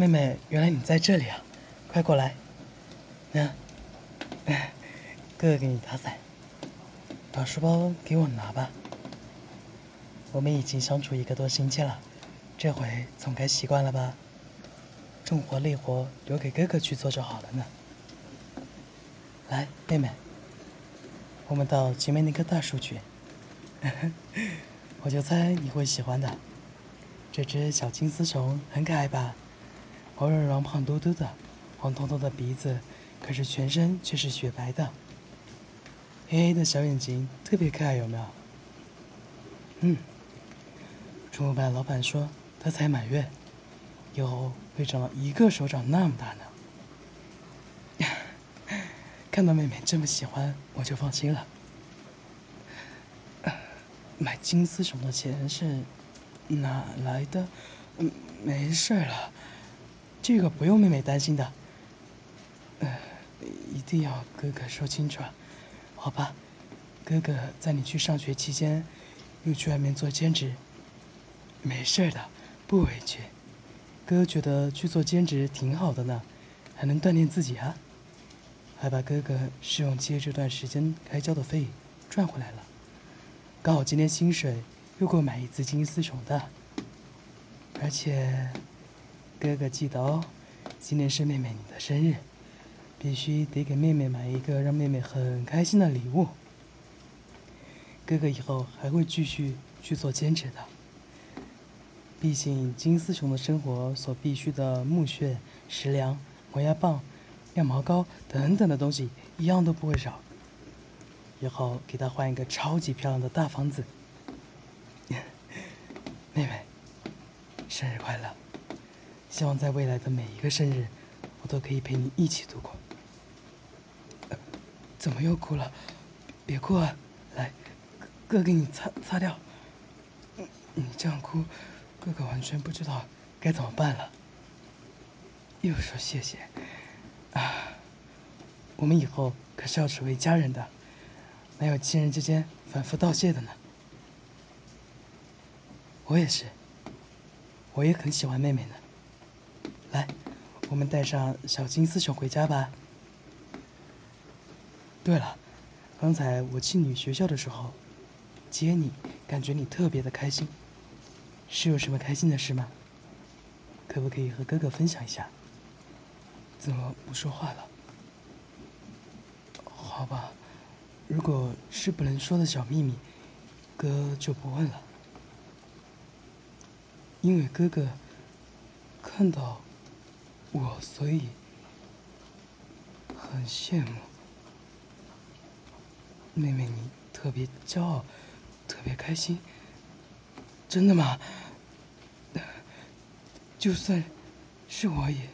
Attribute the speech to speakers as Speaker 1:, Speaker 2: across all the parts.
Speaker 1: 妹妹，原来你在这里啊！快过来，那，哥哥给你打伞，把书包给我拿吧。我们已经相处一个多星期了，这回总该习惯了吧？重活累活留给哥哥去做就好了呢。来，妹妹，我们到前面那棵大树去。我就猜你会喜欢的。这只小金丝虫很可爱吧？毛茸茸、胖嘟嘟的，黄彤彤的鼻子，可是全身却是雪白的。黑黑的小眼睛，特别可爱，有没有？嗯。宠物班老板说，他才满月，以后会长到一个手掌那么大呢。看到妹妹这么喜欢，我就放心了。买金丝熊的钱是哪来的？没事了，这个不用妹妹担心的。呃，一定要哥哥说清楚，好吧？哥哥在你去上学期间，又去外面做兼职，没事的，不委屈。哥觉得去做兼职挺好的呢，还能锻炼自己啊。还把哥哥试用期这段时间该交的费赚回来了，刚好今天薪水又够买一只金丝虫的。而且，哥哥记得哦，今天是妹妹你的生日，必须得给妹妹买一个让妹妹很开心的礼物。哥哥以后还会继续去做兼职的，毕竟金丝熊的生活所必需的木屑、食粮、磨牙棒。羊毛膏等等的东西一样都不会少。以后给她换一个超级漂亮的大房子。妹妹，生日快乐！希望在未来的每一个生日，我都可以陪你一起度过。怎么又哭了？别哭啊！来，哥给你擦擦掉。你这样哭，哥哥完全不知道该怎么办了。又说谢谢。啊，我们以后可是要成为家人的，哪有亲人之间反复道谢的呢？我也是，我也很喜欢妹妹呢。来，我们带上小金丝熊回家吧。对了，刚才我去你学校的时候接你，感觉你特别的开心，是有什么开心的事吗？可不可以和哥哥分享一下？怎么不说话了？好吧，如果是不能说的小秘密，哥就不问了。因为哥哥看到我，所以很羡慕。妹妹，你特别骄傲，特别开心，真的吗？就算是我也。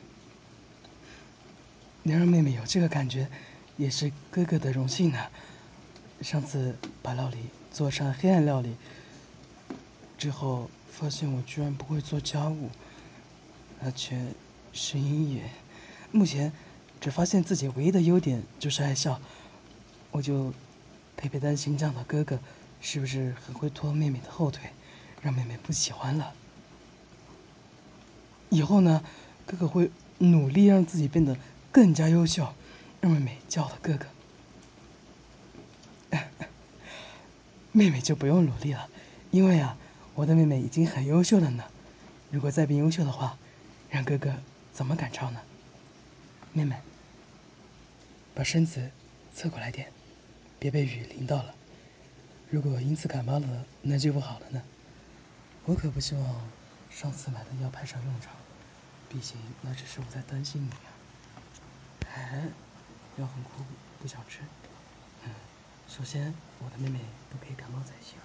Speaker 1: 能让妹妹有这个感觉，也是哥哥的荣幸呢。上次把料理做成黑暗料理之后，发现我居然不会做家务，而且声音也……目前只发现自己唯一的优点就是爱笑，我就特别担心这样的哥哥是不是很会拖妹妹的后腿，让妹妹不喜欢了。以后呢，哥哥会努力让自己变得。更加优秀，让妹妹叫我的哥哥。妹妹就不用努力了，因为啊，我的妹妹已经很优秀了呢。如果再变优秀的话，让哥哥怎么敢唱呢？妹妹，把身子侧过来点，别被雨淋到了。如果因此感冒了，那就不好了呢。我可不希望上次买的药派上用场，毕竟那只是我在担心你啊。哎，药很苦，不想吃。嗯，首先我的妹妹不可以感冒才行。